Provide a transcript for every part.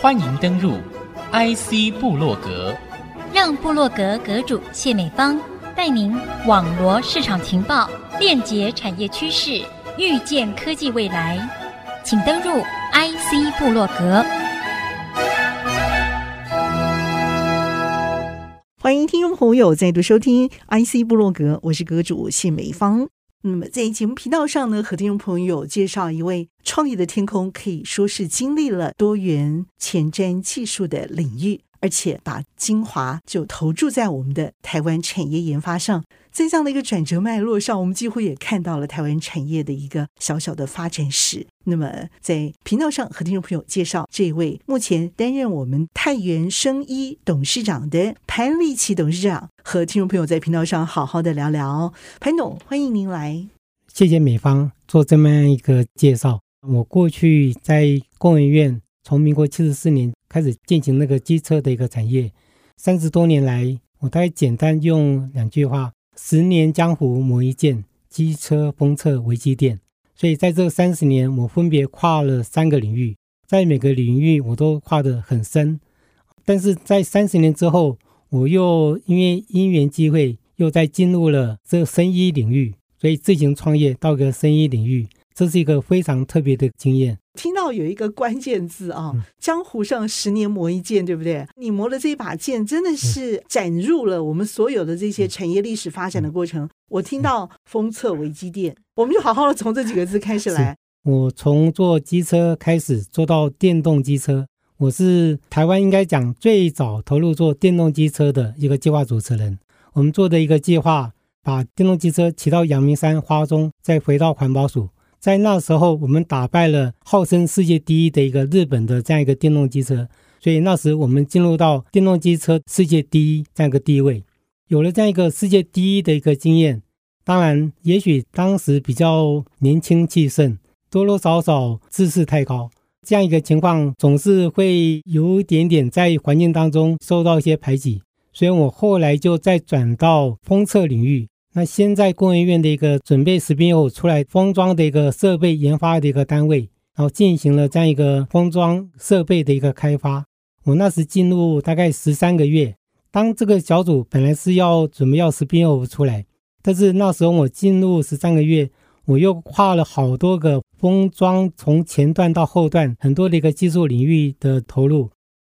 欢迎登入 IC 部落格，让部落格阁主谢美芳带您网罗市场情报，链接产业趋势，预见科技未来。请登入 IC 部落格。欢迎听众朋友再度收听 IC 部落格，我是阁主谢美芳。那么在节目频道上呢，和听众朋友介绍一位创业的天空，可以说是经历了多元前瞻技术的领域，而且把精华就投注在我们的台湾产业研发上。在这样的一个转折脉络上，我们几乎也看到了台湾产业的一个小小的发展史。那么在频道上和听众朋友介绍这位目前担任我们泰源生医董事长的潘立琦董事长，和听众朋友在频道上好好的聊聊。潘董，欢迎您来。谢谢美方做这么一个介绍。我过去在工研院，从民国七十四年开始进行那个机车的一个产业，三十多年来，我大概简单用两句话。十年江湖磨一剑，机车封测为机电。所以在这三十年，我分别跨了三个领域，在每个领域我都跨得很深。但是在三十年之后，我又因为因缘机会，又再进入了这生医领域，所以自行创业到个生医领域。这是一个非常特别的经验。听到有一个关键字啊，江湖上十年磨一剑，对不对？你磨的这一把剑，真的是斩入了我们所有的这些产业历史发展的过程。我听到封测微机电，我们就好好的从这几个字开始来。我从做机车开始做到电动机车，我是台湾应该讲最早投入做电动机车的一个计划主持人。我们做的一个计划，把电动机车骑到阳明山花中，再回到环保署。在那时候，我们打败了号称世界第一的一个日本的这样一个电动机车，所以那时我们进入到电动机车世界第一这样一个地位，有了这样一个世界第一的一个经验。当然，也许当时比较年轻气盛，多多少少知识太高，这样一个情况总是会有一点点在环境当中受到一些排挤，所以我后来就再转到封测领域。那现在工研院的一个准备实验后出来封装的一个设备研发的一个单位，然后进行了这样一个封装设备的一个开发。我那时进入大概十三个月，当这个小组本来是要准备要实验出来，但是那时候我进入十三个月，我又跨了好多个封装，从前段到后段很多的一个技术领域的投入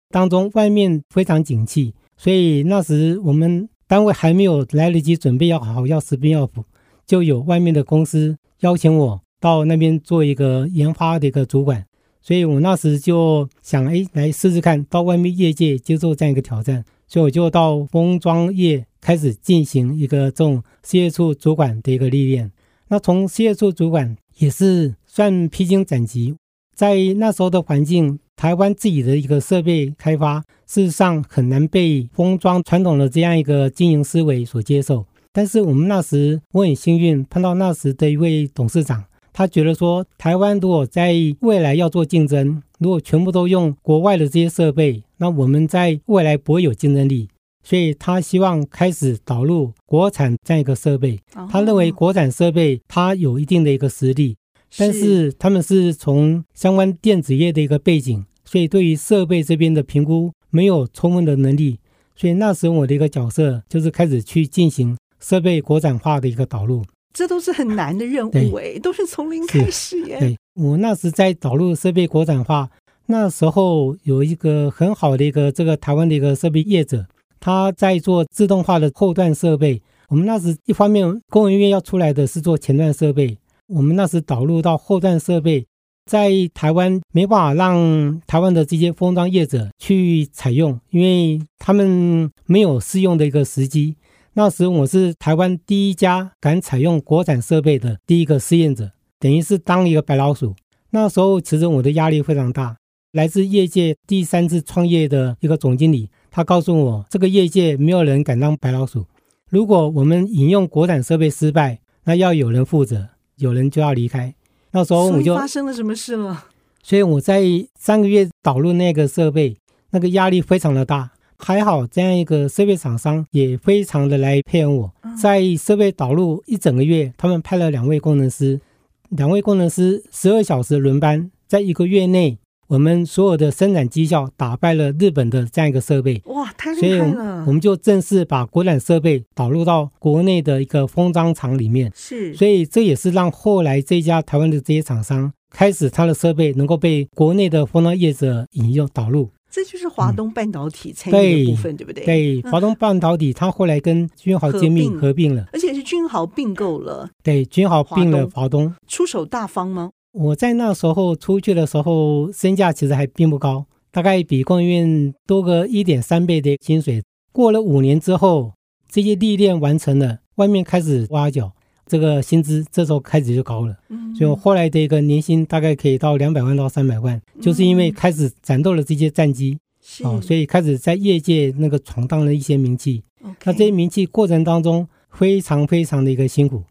当中，外面非常景气，所以那时我们。单位还没有来得及准备要好要实验要补，就有外面的公司邀请我到那边做一个研发的一个主管，所以我那时就想，哎，来试试看到外面业界接受这样一个挑战，所以我就到封装业开始进行一个这种事业处主管的一个历练。那从事业处主管也是算披荆斩棘，在那时候的环境。台湾自己的一个设备开发，事实上很难被封装传统的这样一个经营思维所接受。但是我们那时我很幸运碰到那时的一位董事长，他觉得说，台湾如果在未来要做竞争，如果全部都用国外的这些设备，那我们在未来不会有竞争力。所以他希望开始导入国产这样一个设备。他认为国产设备它有一定的一个实力，但是他们是从相关电子业的一个背景。所以，对于设备这边的评估没有充分的能力，所以那时候我的一个角色就是开始去进行设备国产化的一个导入。这都是很难的任务哎，都是从零开始耶。对，我那时在导入设备国产化，那时候有一个很好的一个这个台湾的一个设备业者，他在做自动化的后段设备。我们那时一方面工研院要出来的是做前段设备，我们那时导入到后段设备。在台湾没办法让台湾的这些封装业者去采用，因为他们没有试用的一个时机。那时我是台湾第一家敢采用国产设备的第一个试验者，等于是当一个白老鼠。那时候其实我的压力非常大。来自业界第三次创业的一个总经理，他告诉我，这个业界没有人敢当白老鼠。如果我们引用国产设备失败，那要有人负责，有人就要离开。那时候我就发生了什么事了？所以我在三个月导入那个设备，那个压力非常的大。还好这样一个设备厂商也非常的来配合我。在设备导入一整个月，他们派了两位工程师，两位工程师十二小时轮班，在一个月内，我们所有的生产绩效打败了日本的这样一个设备。哇，太厉害了！所以我们就正式把国产设备导入到国内的一个封装厂里面。是，所以这也是让后来这家台湾的这些厂商开始，他的设备能够被国内的封装业者引用导入。这就是华东半导体参与的部分，嗯、对，对不对？对，华东半导体，它后来跟君豪精密合并了，而且是君豪并购了。对，君豪并了华东，出手大方吗？我在那时候出去的时候，身价其实还并不高，大概比工研院多个一点三倍的薪水。过了五年之后，这些历练完成了，外面开始挖角，这个薪资这时候开始就高了。嗯所以我后来的一个年薪大概可以到两百万到三百万，就是因为开始战斗了这些战机，哦，所以开始在业界那个闯荡了一些名气。那这些名气过程当中非常非常的一个辛苦，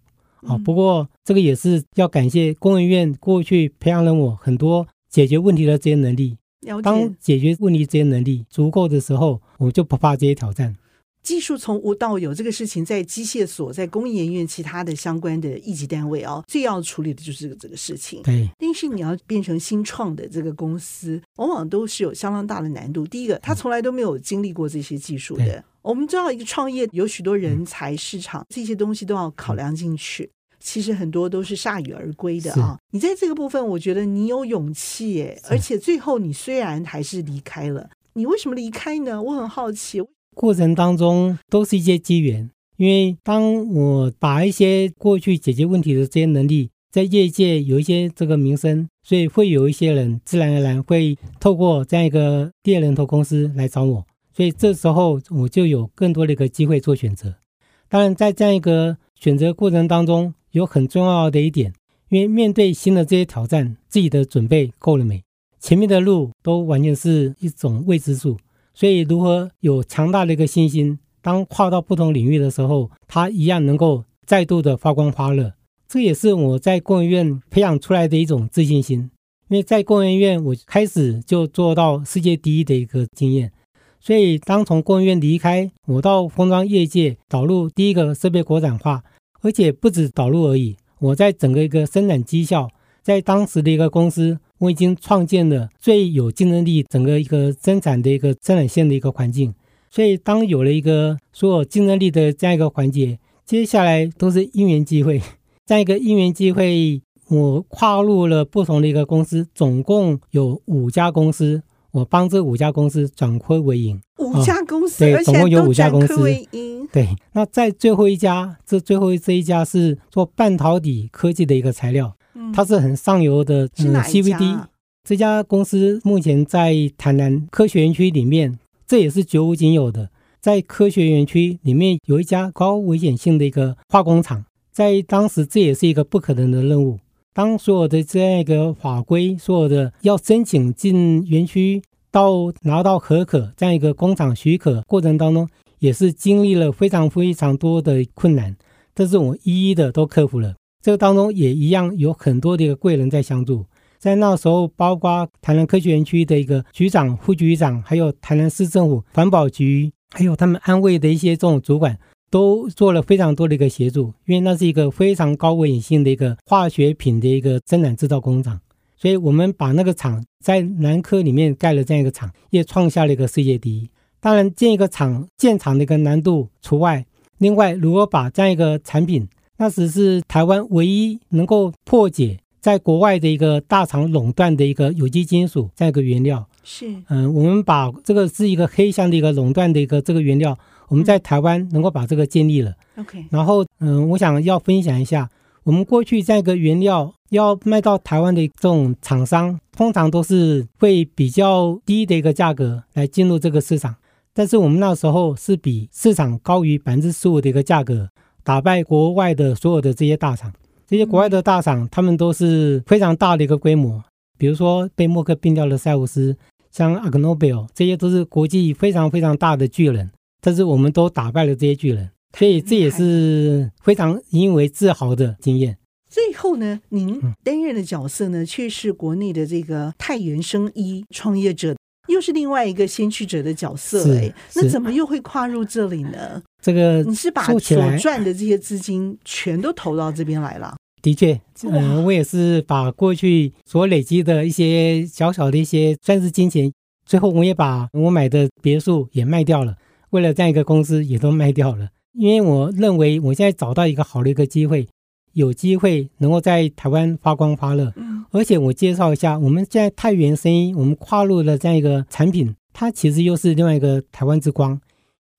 啊，不过这个也是要感谢工研院过去培养了我很多解决问题的这些能力。当解决问题这些能力足够的时候，我就不怕这些挑战。技术从无到有这个事情，在机械所、在工研院其他的相关的一级单位哦，最要处理的就是这个事情。对，但是你要变成新创的这个公司，往往都是有相当大的难度。第一个，他从来都没有经历过这些技术的。我们知道，一个创业有许多人才、市场这些东西都要考量进去。其实很多都是铩羽而归的啊。你在这个部分，我觉得你有勇气耶，而且最后你虽然还是离开了，你为什么离开呢？我很好奇。过程当中都是一些机缘，因为当我把一些过去解决问题的这些能力在业界有一些这个名声，所以会有一些人自然而然会透过这样一个第二人头公司来找我，所以这时候我就有更多的一个机会做选择。当然，在这样一个选择过程当中，有很重要的一点，因为面对新的这些挑战，自己的准备够了没？前面的路都完全是一种未知数。所以，如何有强大的一个信心，当跨到不同领域的时候，它一样能够再度的发光发热。这也是我在工研院培养出来的一种自信心。因为在工研院，我开始就做到世界第一的一个经验。所以，当从工研院离开，我到封装业界导入第一个设备国产化，而且不止导入而已，我在整个一个生产绩效，在当时的一个公司。我已经创建了最有竞争力整个一个生产的一个生产线的一个环境，所以当有了一个所有竞争力的这样一个环节，接下来都是因缘际会。这样一个因缘际会，我跨入了不同的一个公司，总共有五家公司，我帮这五家公司转亏为盈。五家公司，哦、对，总共有五家公司。对，那在最后一家，这最后这一家是做半导体科技的一个材料。它是很上游的，嗯，CVD 这家公司目前在台南科学园区里面，这也是绝无仅有的。在科学园区里面有一家高危险性的一个化工厂，在当时这也是一个不可能的任务。当所有的这样一个法规，所有的要申请进园区到拿到核可这样一个工厂许可过程当中，也是经历了非常非常多的困难，但是我一一的都克服了。这个当中也一样有很多的一个贵人在相助，在那时候，包括台南科学园区的一个局长、副局长，还有台南市政府环保局，还有他们安卫的一些这种主管，都做了非常多的一个协助。因为那是一个非常高危险性的一个化学品的一个生产制造工厂，所以我们把那个厂在南科里面盖了这样一个厂，也创下了一个世界第一。当然，建一个厂建厂的一个难度除外，另外如果把这样一个产品，那时是台湾唯一能够破解在国外的一个大厂垄断的一个有机金属这样一个原料。是，嗯，我们把这个是一个黑箱的一个垄断的一个这个原料，我们在台湾能够把这个建立了。OK，然后，嗯，我想要分享一下，我们过去这样一个原料要卖到台湾的这种厂商，通常都是会比较低的一个价格来进入这个市场，但是我们那时候是比市场高于百分之十五的一个价格。打败国外的所有的这些大厂，这些国外的大厂，他们都是非常大的一个规模。比如说被默克并掉的赛沃斯，像 AkzoNobel，这些都是国际非常非常大的巨人。但是我们都打败了这些巨人，所以这也是非常引以为自豪的经验。最后呢，您担任的角色呢，却是国内的这个太原生医创业者。又是另外一个先驱者的角色哎，那怎么又会跨入这里呢？这个你是把所赚的这些资金全都投到这边来了？的的确，嗯、呃，我也是把过去所累积的一些小小的一些算是金钱，最后我也把我买的别墅也卖掉了，为了这样一个公司也都卖掉了。因为我认为我现在找到一个好的一个机会，有机会能够在台湾发光发热。而且我介绍一下，我们现在太原生意，我们跨入了这样一个产品，它其实又是另外一个台湾之光。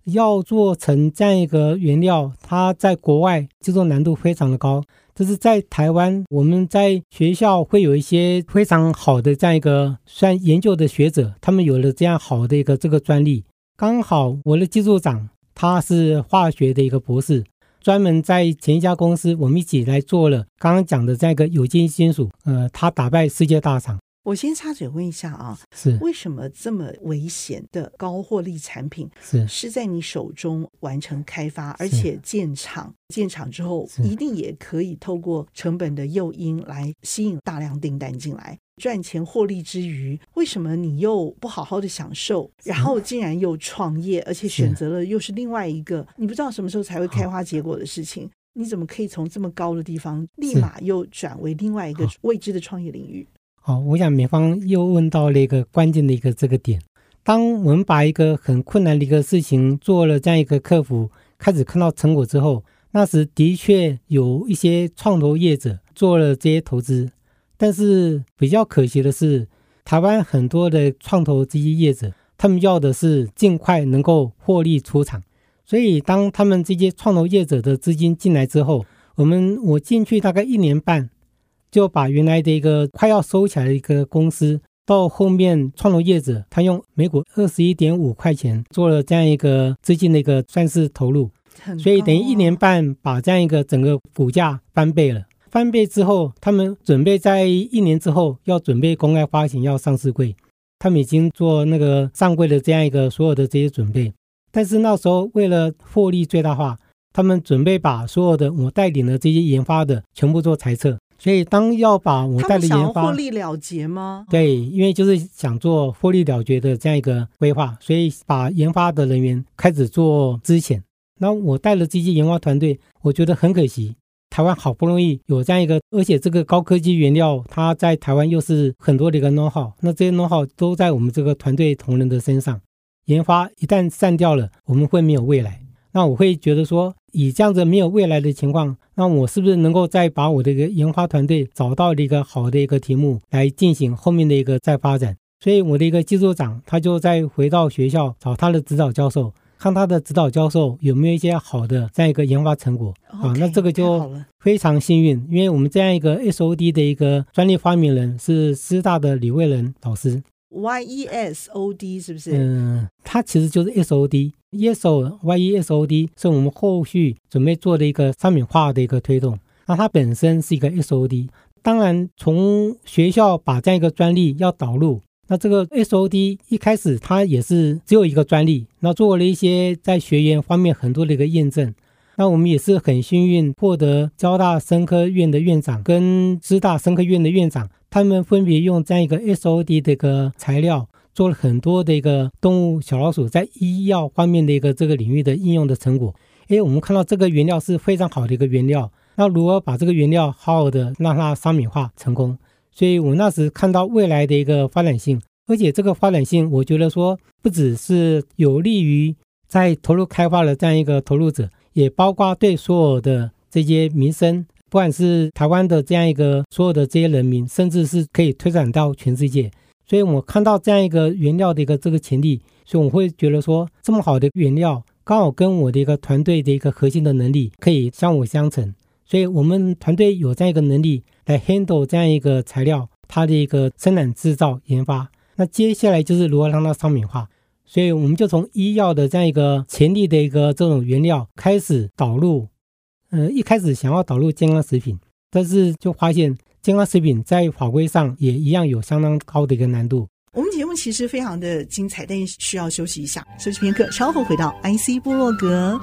要做成这样一个原料，它在国外制作难度非常的高。就是在台湾，我们在学校会有一些非常好的这样一个算研究的学者，他们有了这样好的一个这个专利。刚好我的技术长他是化学的一个博士，专门在前一家公司，我们一起来做了刚刚讲的这个有机金属，呃，他打败世界大厂。我先插嘴问一下啊，是为什么这么危险的高获利产品是是在你手中完成开发，而且建厂建厂之后一定也可以透过成本的诱因来吸引大量订单进来赚钱获利之余，为什么你又不好好的享受，然后竟然又创业，而且选择了又是另外一个你不知道什么时候才会开花结果的事情？你怎么可以从这么高的地方立马又转为另外一个未知的创业领域？好，我想美方又问到了一个关键的一个这个点。当我们把一个很困难的一个事情做了这样一个克服，开始看到成果之后，那时的确有一些创投业者做了这些投资，但是比较可惜的是，台湾很多的创投这些业者，他们要的是尽快能够获利出场。所以当他们这些创投业者的资金进来之后，我们我进去大概一年半。就把原来的一个快要收起来的一个公司，到后面创投业者，他用每股二十一点五块钱做了这样一个资金的一个算是投入，所以等于一年半把这样一个整个股价翻倍了。翻倍之后，他们准备在一年之后要准备公开发行，要上市柜，他们已经做那个上柜的这样一个所有的这些准备。但是那时候为了获利最大化，他们准备把所有的我带领的这些研发的全部做裁撤。所以，当要把我带的研发获利了结吗？对，因为就是想做获利了结的这样一个规划，所以把研发的人员开始做资遣。那我带了这些研发团队，我觉得很可惜。台湾好不容易有这样一个，而且这个高科技原料，它在台湾又是很多的一个 know how，那这些 know how 都在我们这个团队同仁的身上。研发一旦散掉了，我们会没有未来。那我会觉得说，以这样子没有未来的情况，那我是不是能够再把我的一个研发团队找到一个好的一个题目来进行后面的一个再发展？所以我的一个技术长他就再回到学校找他的指导教授，看他的指导教授有没有一些好的这样一个研发成果啊。那这个就非常幸运，因为我们这样一个 SOD 的一个专利发明人是师大的李卫仁老师。Y E S O D 是不是？嗯，它其实就是 S O D。Yeso Y E S O D 是我们后续准备做的一个商品化的一个推动。那它本身是一个 S O D。当然，从学校把这样一个专利要导入，那这个 S O D 一开始它也是只有一个专利。那做了一些在学员方面很多的一个验证。那我们也是很幸运获得交大生科院的院长跟师大生科院的院长。他们分别用这样一个 SOD 的一个材料，做了很多的一个动物小老鼠在医药方面的一个这个领域的应用的成果。诶，我们看到这个原料是非常好的一个原料，那如何把这个原料好好的让它商品化成功？所以我那时看到未来的一个发展性，而且这个发展性，我觉得说不只是有利于在投入开发的这样一个投入者，也包括对所有的这些民生。不管是台湾的这样一个所有的这些人民，甚至是可以推展到全世界，所以我看到这样一个原料的一个这个潜力，所以我会觉得说，这么好的原料，刚好跟我的一个团队的一个核心的能力可以相辅相成，所以我们团队有这样一个能力来 handle 这样一个材料，它的一个生产制造研发，那接下来就是如何让它商品化，所以我们就从医药的这样一个潜力的一个这种原料开始导入。呃，一开始想要导入健康食品，但是就发现健康食品在法规上也一样有相当高的一个难度。我们节目其实非常的精彩，但是需要休息一下，休息片刻，稍后回到 IC 部落格。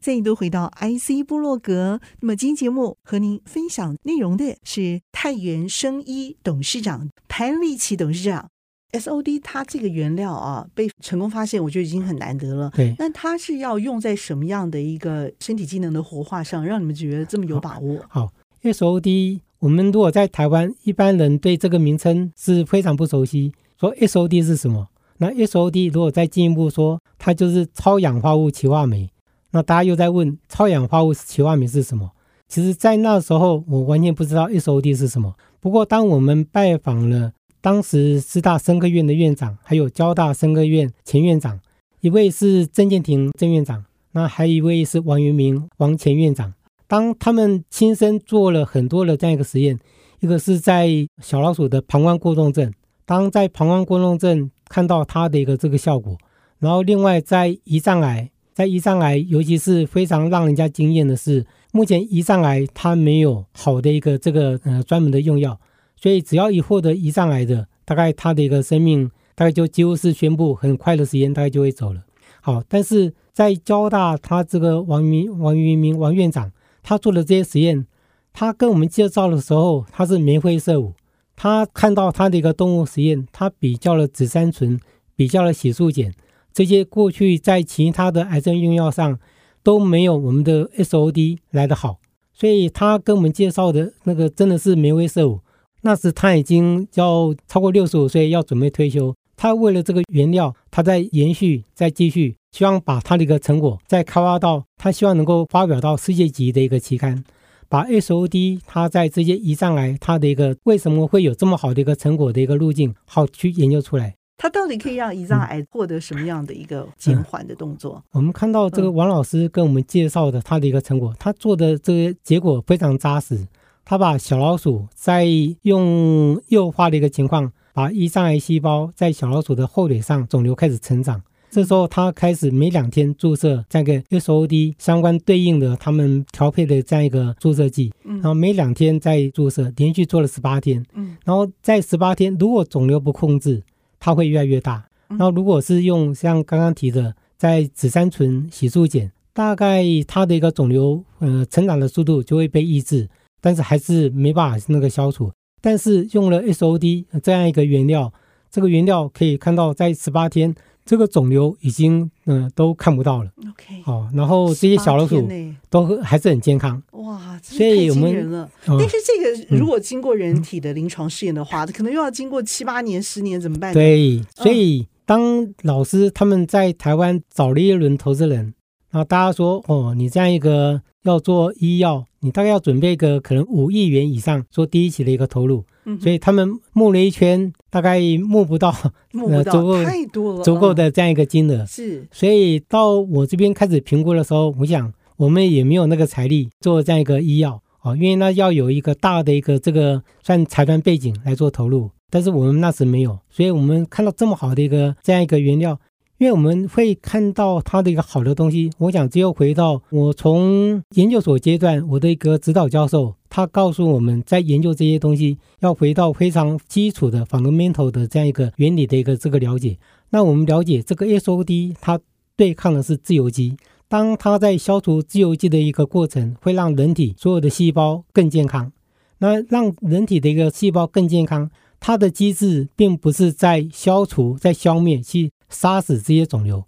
再度回到 IC 部落格。那么今天节目和您分享内容的是太原生医董事长潘立奇董事长。SOD 它这个原料啊被成功发现，我觉得已经很难得了。对，那它是要用在什么样的一个身体机能的活化上，让你们觉得这么有把握？好，好，SOD，我们如果在台湾，一般人对这个名称是非常不熟悉。说 SOD 是什么？那 SOD 如果再进一步说，它就是超氧化物歧化酶。那大家又在问超氧化物歧化酶是什么？其实，在那时候我完全不知道 SOD 是什么。不过，当我们拜访了当时师大生科院的院长，还有交大生科院前院长，一位是郑建廷郑院长，那还有一位是王元明王前院长。当他们亲身做了很多的这样一个实验，一个是在小老鼠的膀胱过动症，当在膀胱过动症看到它的一个这个效果，然后另外在胰脏癌。在胰脏癌，尤其是非常让人家惊艳的是，目前胰脏癌它没有好的一个这个呃专门的用药，所以只要一获得胰脏癌的，大概他的一个生命大概就几乎是宣布很快的时间，大概就会走了。好，但是在交大，他这个王明王云明王院长他做的这些实验，他跟我们介绍的时候，他是眉飞色舞，他看到他的一个动物实验，他比较了紫杉醇，比较了洗漱碱。这些过去在其他的癌症用药上都没有我们的 SOD 来得好，所以他跟我们介绍的那个真的是眉飞色舞。那时他已经要超过六十五岁，要准备退休。他为了这个原料，他在延续，在继续，希望把他的一个成果再开发到他希望能够发表到世界级的一个期刊，把 SOD 他在这些胰脏癌他的一个为什么会有这么好的一个成果的一个路径，好去研究出来。它到底可以让胰脏癌获得什么样的一个减缓的动作？嗯嗯。我们看到这个王老师跟我们介绍的他的一个成果，他做的这个结果非常扎实。他把小老鼠在用诱发的一个情况，把胰脏癌细胞在小老鼠的后腿上肿瘤开始成长。这时候他开始每两天注射这样一个 SOD 相关对应的他们调配的这样一个注射剂，然后每两天再注射，连续做了十八天。然后在十八天，如果肿瘤不控制，它会越来越大。那如果是用像刚刚提的，在紫杉醇洗漱碱，大概它的一个肿瘤呃成长的速度就会被抑制，但是还是没办法那个消除。但是用了 SOD 这样一个原料，这个原料可以看到在十八天。这个肿瘤已经嗯、呃、都看不到了，OK，好，然后这些小老鼠都还是很健康，哇，所以我们了。但是这个如果经过人体的临床试验的话，嗯、可能又要经过七八年、十年，怎么办？对，所以当老师他们在台湾找了一轮投资人，然后大家说哦，你这样一个要做医药，你大概要准备个可能五亿元以上做第一期的一个投入。所以他们募了一圈，大概募不到，募不到足够太多了，足够的这样一个金额。是，所以到我这边开始评估的时候，我想我们也没有那个财力做这样一个医药啊，因为那要有一个大的一个这个算财团背景来做投入，但是我们那时没有，所以我们看到这么好的一个这样一个原料。因为我们会看到它的一个好的东西，我想只有回到我从研究所阶段，我的一个指导教授，他告诉我们在研究这些东西，要回到非常基础的 fundamental 的这样一个原理的一个这个了解。那我们了解这个 SOD，它对抗的是自由基，当它在消除自由基的一个过程，会让人体所有的细胞更健康。那让人体的一个细胞更健康，它的机制并不是在消除、在消灭去。杀死这些肿瘤，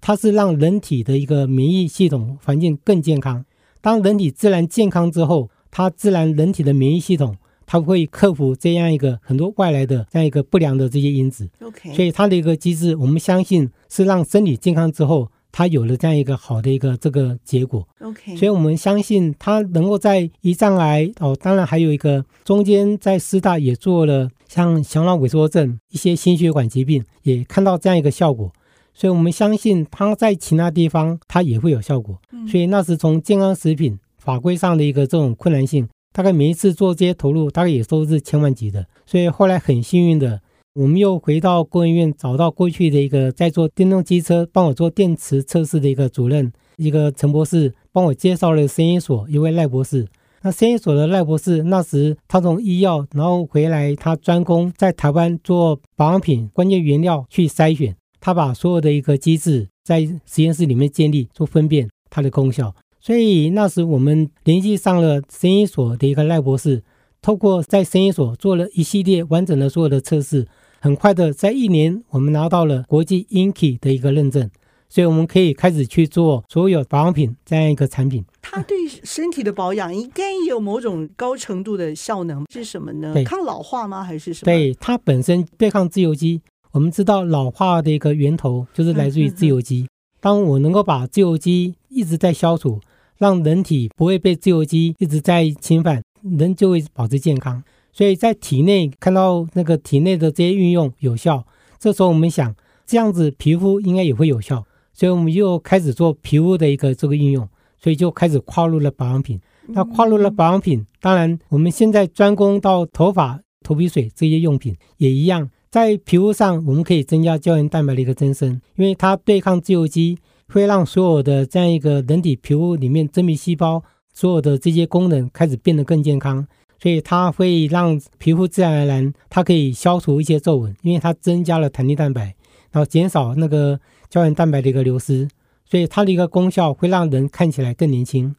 它是让人体的一个免疫系统环境更健康。当人体自然健康之后，它自然人体的免疫系统它会克服这样一个很多外来的这样一个不良的这些因子。OK，所以它的一个机制，我们相信是让身体健康之后。它有了这样一个好的一个这个结果，OK，所以我们相信它能够在胰脏癌哦，当然还有一个中间在师大也做了像小脑萎缩症一些心血管疾病，也看到这样一个效果，所以我们相信它在其他地方它也会有效果。所以那是从健康食品法规上的一个这种困难性，大概每一次做这些投入大概也都是千万级的，所以后来很幸运的。我们又回到工研院，找到过去的一个在做电动机车、帮我做电池测试的一个主任，一个陈博士，帮我介绍了声音所一位赖博士。那实验所的赖博士那时他从医药，然后回来，他专攻在台湾做保养品关键原料去筛选，他把所有的一个机制在实验室里面建立，做分辨它的功效。所以那时我们联系上了实验所的一个赖博士，透过在实验所做了一系列完整的所有的测试。很快的在一年，我们拿到了国际 INKI 的一个认证。所以我们可以开始去做所有保养品这样一个产品。它对身体的保养应该有某种高程度的效能，是什么呢？抗老化吗？还是什么？对，它本身对抗自由基。我们知道老化的一个源头就是来自于自由基。当我能够把自由基一直在消除，让人体不会被自由基一直在侵犯，人就会保持健康。所以在体内看到那个体内的这些运用有效，这时候我们想，这样子皮肤应该也会有效。所以我们又开始做皮肤的一个这个应用，所以就开始跨入了保养品。那跨入了保养品，当然我们现在专攻到头发、头皮水这些用品也一样，在皮肤上我们可以增加胶原蛋白的一个增生，因为它对抗自由基，会让所有的这样一个人体皮肤里面真皮细胞所有的这些功能开始变得更健康，所以它会让皮肤自然而然它可以消除一些皱纹，因为它增加了弹力蛋白，然后减少那个。胶原蛋白的一个流失，所以它的一个功效会让人看起来更年轻。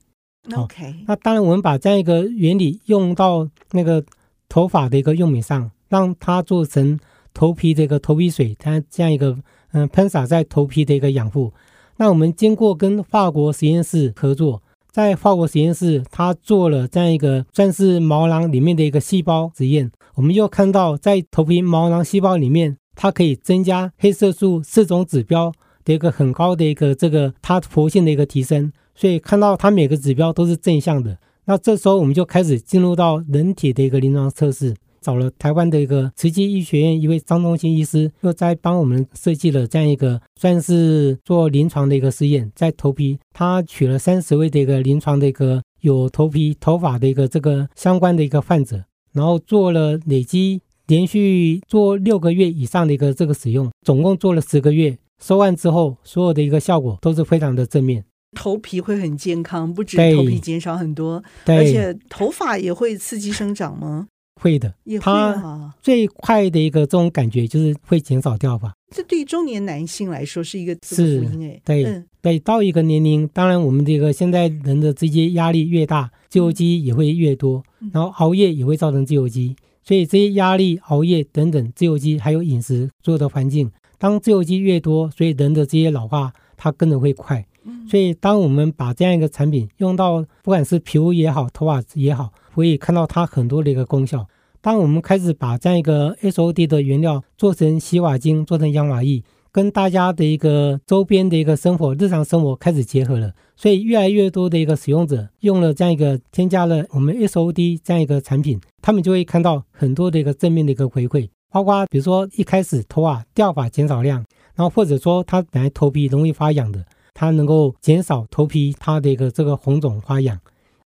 OK，、哦、那当然我们把这样一个原理用到那个头发的一个用品上，让它做成头皮这个头皮水，它这样一个嗯喷洒在头皮的一个养护。那我们经过跟法国实验室合作，在法国实验室，它做了这样一个算是毛囊里面的一个细胞实验，我们又看到在头皮毛囊细胞里面。它可以增加黑色素四种指标的一个很高的一个这个它活性的一个提升，所以看到它每个指标都是正向的。那这时候我们就开始进入到人体的一个临床测试，找了台湾的一个慈济医学院一位张忠兴医师，又在帮我们设计了这样一个算是做临床的一个试验，在头皮，他取了三十位的一个临床的一个有头皮头发的一个这个相关的一个患者，然后做了累积。连续做六个月以上的一个这个使用，总共做了十个月，收完之后，所有的一个效果都是非常的正面。头皮会很健康，不止头皮减少很多，而且头发也会刺激生长吗？会的，也会啊。最快的一个这种感觉就是会减少掉发。这对于中年男性来说是一个福音哎。对、嗯、对，到一个年龄，当然我们这个现在人的这些压力越大，自由基也会越多，然后熬夜也会造成自由基。所以这些压力、熬夜等等，自由基还有饮食所有的环境，当自由基越多，所以人的这些老化它跟着会快。所以当我们把这样一个产品用到，不管是皮肤也好，头发也好，可以看到它很多的一个功效。当我们开始把这样一个 SOD 的原料做成洗发精，做成养发液。跟大家的一个周边的一个生活、日常生活开始结合了，所以越来越多的一个使用者用了这样一个添加了我们 SOD 这样一个产品，他们就会看到很多的一个正面的一个回馈，包括比如说一开始头发掉发减少量，然后或者说他本来头皮容易发痒的，它能够减少头皮它的一个这个红肿发痒，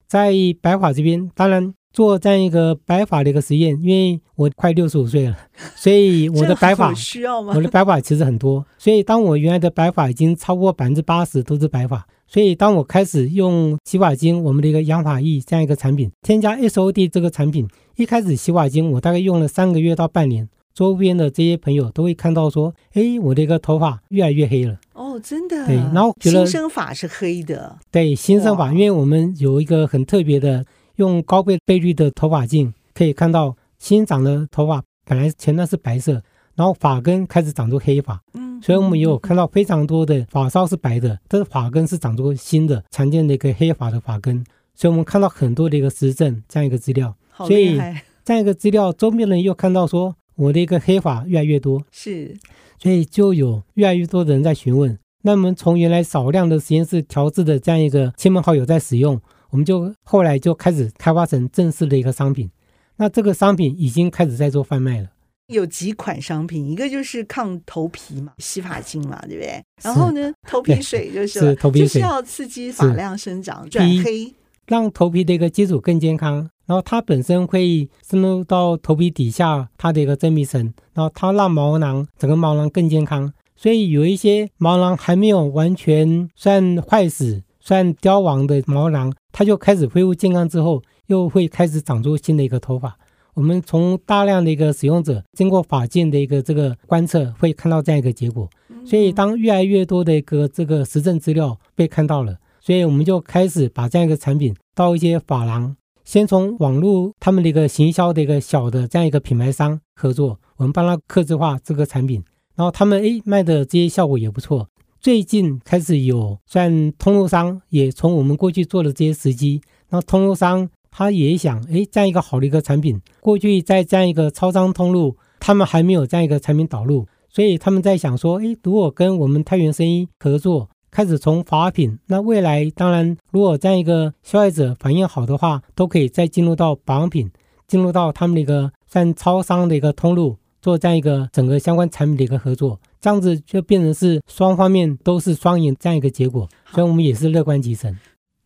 在白发这边当然。做这样一个白发的一个实验，因为我快六十五岁了，所以我的白发需要吗？我的白发其实很多，所以当我原来的白发已经超过百分之八十都是白发，所以当我开始用洗发精，我们的一个养发液这样一个产品，添加 SOD 这个产品，一开始洗发精我大概用了三个月到半年，周边的这些朋友都会看到说，哎，我的一个头发越来越黑了。哦，真的。对，然后觉得新生发是黑的。对，新生发，因为我们有一个很特别的。用高倍倍率的头发镜可以看到新长的头发本来前段是白色，然后发根开始长出黑发。嗯，所以我们也有看到非常多的发梢是白的，但是发根是长出新的常见的一个黑发的发根。所以我们看到很多的一个实证这样一个资料。所以这样一个资料，周边人又看到说我的一个黑发越来越多。是，所以就有越来越多的人在询问。那么从原来少量的实验室调制的这样一个亲朋好友在使用。我们就后来就开始开发成正式的一个商品，那这个商品已经开始在做贩卖了。有几款商品，一个就是抗头皮嘛，洗发精嘛，对不对？然后呢，头皮水就是，是头皮水，就是要刺激发量生长，转黑，让头皮的一个基础更健康。然后它本身会渗入到头皮底下它的一个真皮层，然后它让毛囊整个毛囊更健康。所以有一些毛囊还没有完全算坏死。算凋亡的毛囊，它就开始恢复健康之后，又会开始长出新的一个头发。我们从大量的一个使用者经过法镜的一个这个观测，会看到这样一个结果。所以，当越来越多的一个这个实证资料被看到了，所以我们就开始把这样一个产品到一些发廊，先从网络他们的一个行销的一个小的这样一个品牌商合作，我们帮他刻制化这个产品，然后他们诶卖的这些效果也不错。最近开始有算通路商也从我们过去做的这些时机，那通路商他也想诶这样一个好的一个产品，过去在这样一个超商通路，他们还没有这样一个产品导入，所以他们在想说，诶如果跟我们太原生意合作。开始从法品，那未来当然，如果这样一个消费者反应好的话，都可以再进入到保养品，进入到他们的一个算超商的一个通路，做这样一个整个相关产品的一个合作，这样子就变成是双方面都是双赢这样一个结果，所以我们也是乐观其成。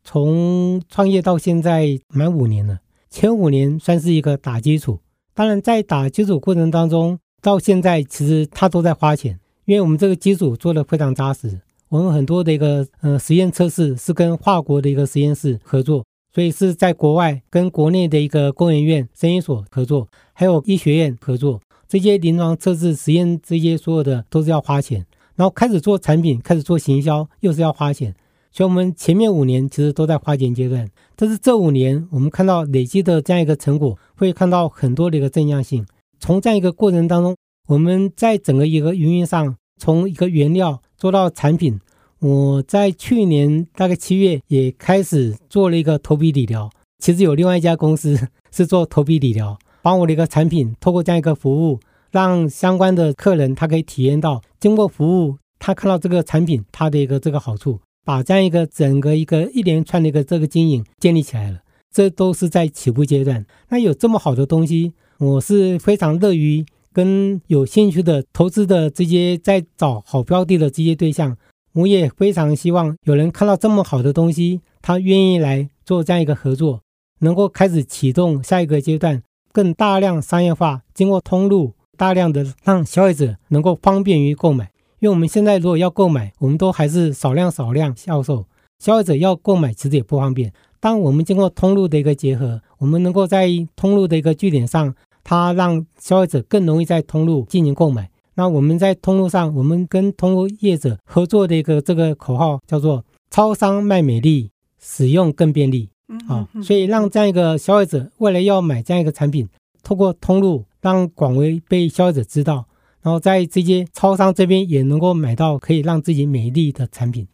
从创业到现在满五年了，前五年算是一个打基础，当然在打基础过程当中，到现在其实他都在花钱，因为我们这个基础做的非常扎实。我们很多的一个呃实验测试是跟跨国的一个实验室合作，所以是在国外跟国内的一个工研院生医所合作，还有医学院合作。这些临床测试实验，这些所有的都是要花钱。然后开始做产品，开始做行销，又是要花钱。所以，我们前面五年其实都在花钱阶段，但是这五年我们看到累积的这样一个成果，会看到很多的一个正向性。从这样一个过程当中，我们在整个一个营运上，从一个原料。做到产品，我在去年大概七月也开始做了一个头皮理疗。其实有另外一家公司是做头皮理疗，把我的一个产品透过这样一个服务，让相关的客人他可以体验到，经过服务，他看到这个产品它的一个这个好处，把这样一个整个一个一连串的一个这个经营建立起来了。这都是在起步阶段。那有这么好的东西，我是非常乐于。跟有兴趣的投资的这些在找好标的的这些对象，我也非常希望有人看到这么好的东西，他愿意来做这样一个合作，能够开始启动下一个阶段，更大量商业化，经过通路，大量的让消费者能够方便于购买。因为我们现在如果要购买，我们都还是少量少量销售，消费者要购买其实也不方便。当我们经过通路的一个结合，我们能够在通路的一个据点上。它让消费者更容易在通路进行购买。那我们在通路上，我们跟通路业者合作的一个这个口号叫做“超商卖美丽，使用更便利”。啊，所以让这样一个消费者未来要买这样一个产品，透过通路让广为被消费者知道，然后在这些超商这边也能够买到可以让自己美丽的产品。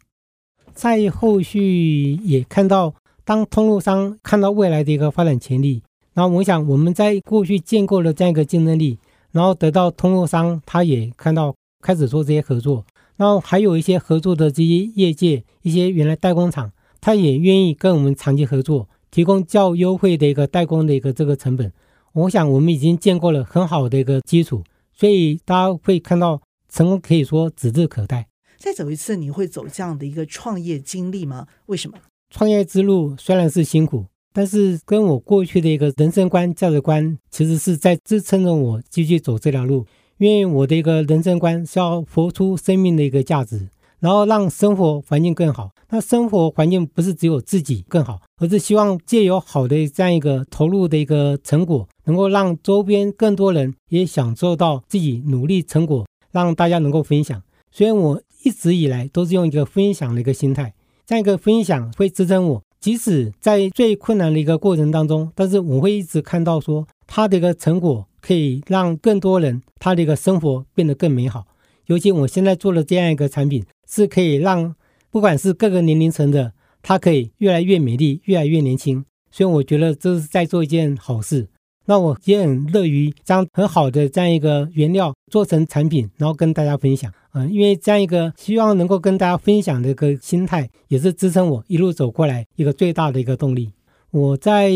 在后续也看到，当通路商看到未来的一个发展潜力。然后我想，我们在过去建构了这样一个竞争力，然后得到通路商，他也看到开始做这些合作，然后还有一些合作的这些业界，一些原来代工厂，他也愿意跟我们长期合作，提供较优惠的一个代工的一个这个成本。我想，我们已经建构了很好的一个基础，所以大家会看到成功可以说指日可待。再走一次，你会走这样的一个创业经历吗？为什么？创业之路虽然是辛苦。但是跟我过去的一个人生观、价值观，其实是在支撑着我继续走这条路。因为我的一个人生观是要活出生命的一个价值，然后让生活环境更好。那生活环境不是只有自己更好，而是希望借由好的这样一个投入的一个成果，能够让周边更多人也享受到自己努力成果，让大家能够分享。所以我一直以来都是用一个分享的一个心态，这样一个分享会支撑我。即使在最困难的一个过程当中，但是我会一直看到说，他的一个成果可以让更多人他的一个生活变得更美好。尤其我现在做了这样一个产品，是可以让不管是各个年龄层的，他可以越来越美丽，越来越年轻。所以我觉得这是在做一件好事。那我也很乐于将很好的这样一个原料做成产品，然后跟大家分享。嗯，因为这样一个希望能够跟大家分享的一个心态，也是支撑我一路走过来一个最大的一个动力。我在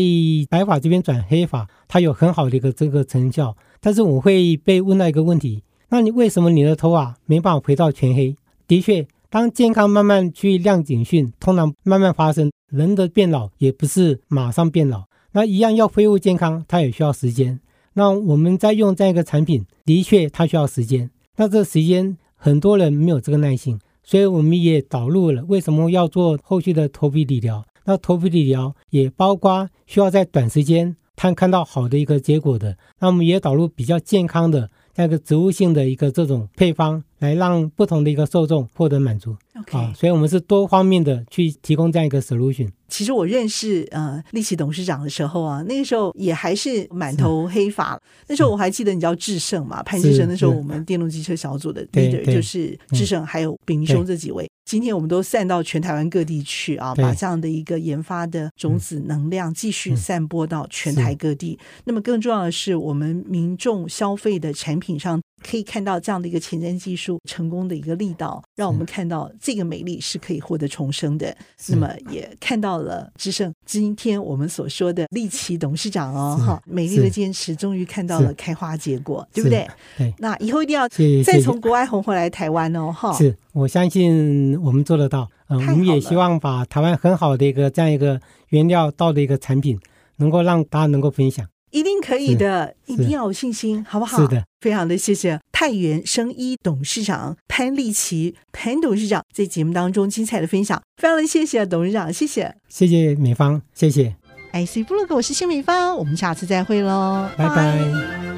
白发这边转黑发，它有很好的一个这个成效。但是我会被问到一个问题：那你为什么你的头发没办法回到全黑？的确，当健康慢慢去亮警讯，通常慢慢发生，人的变老也不是马上变老。那一样要恢复健康，它也需要时间。那我们在用这样一个产品，的确它需要时间。那这时间很多人没有这个耐性，所以我们也导入了为什么要做后续的头皮理疗。那头皮理疗也包括需要在短时间看看到好的一个结果的。那我们也导入比较健康的那个植物性的一个这种配方来让不同的一个受众获得满足。OK，啊，所以我们是多方面的去提供这样一个 solution。其实我认识呃立奇董事长的时候啊，那个时候也还是满头黑发。那时候我还记得你叫智胜嘛，潘志胜。那时候我们电动机车小组的 leader 就是智胜，还有炳兄这几位。今天我们都散到全台湾各地去啊，把这样的一个研发的种子能量继续散播到全台各地。那么更重要的是，我们民众消费的产品上可以看到这样的一个前瞻技术成功的一个力道，让我们看到这个美丽是可以获得重生的。那么也看到了智胜今天我们所说的立奇董事长哦，哈，美丽的坚持终于看到了开花结果，对不对？对。那以后一定要再从国外红回来台湾哦，哈。是，我相信。我们做得到，嗯，我们也希望把台湾很好的一个这样一个原料到的一个产品，能够让大家能够分享，一定可以的，一定要有信心，好不好？是的，非常的谢谢太原生医董事长潘立奇潘董事长在节目当中精彩的分享，非常的谢谢董事长，谢谢，谢谢美芳，谢谢。IC 部落格，我是谢美芳，我们下次再会喽，拜拜。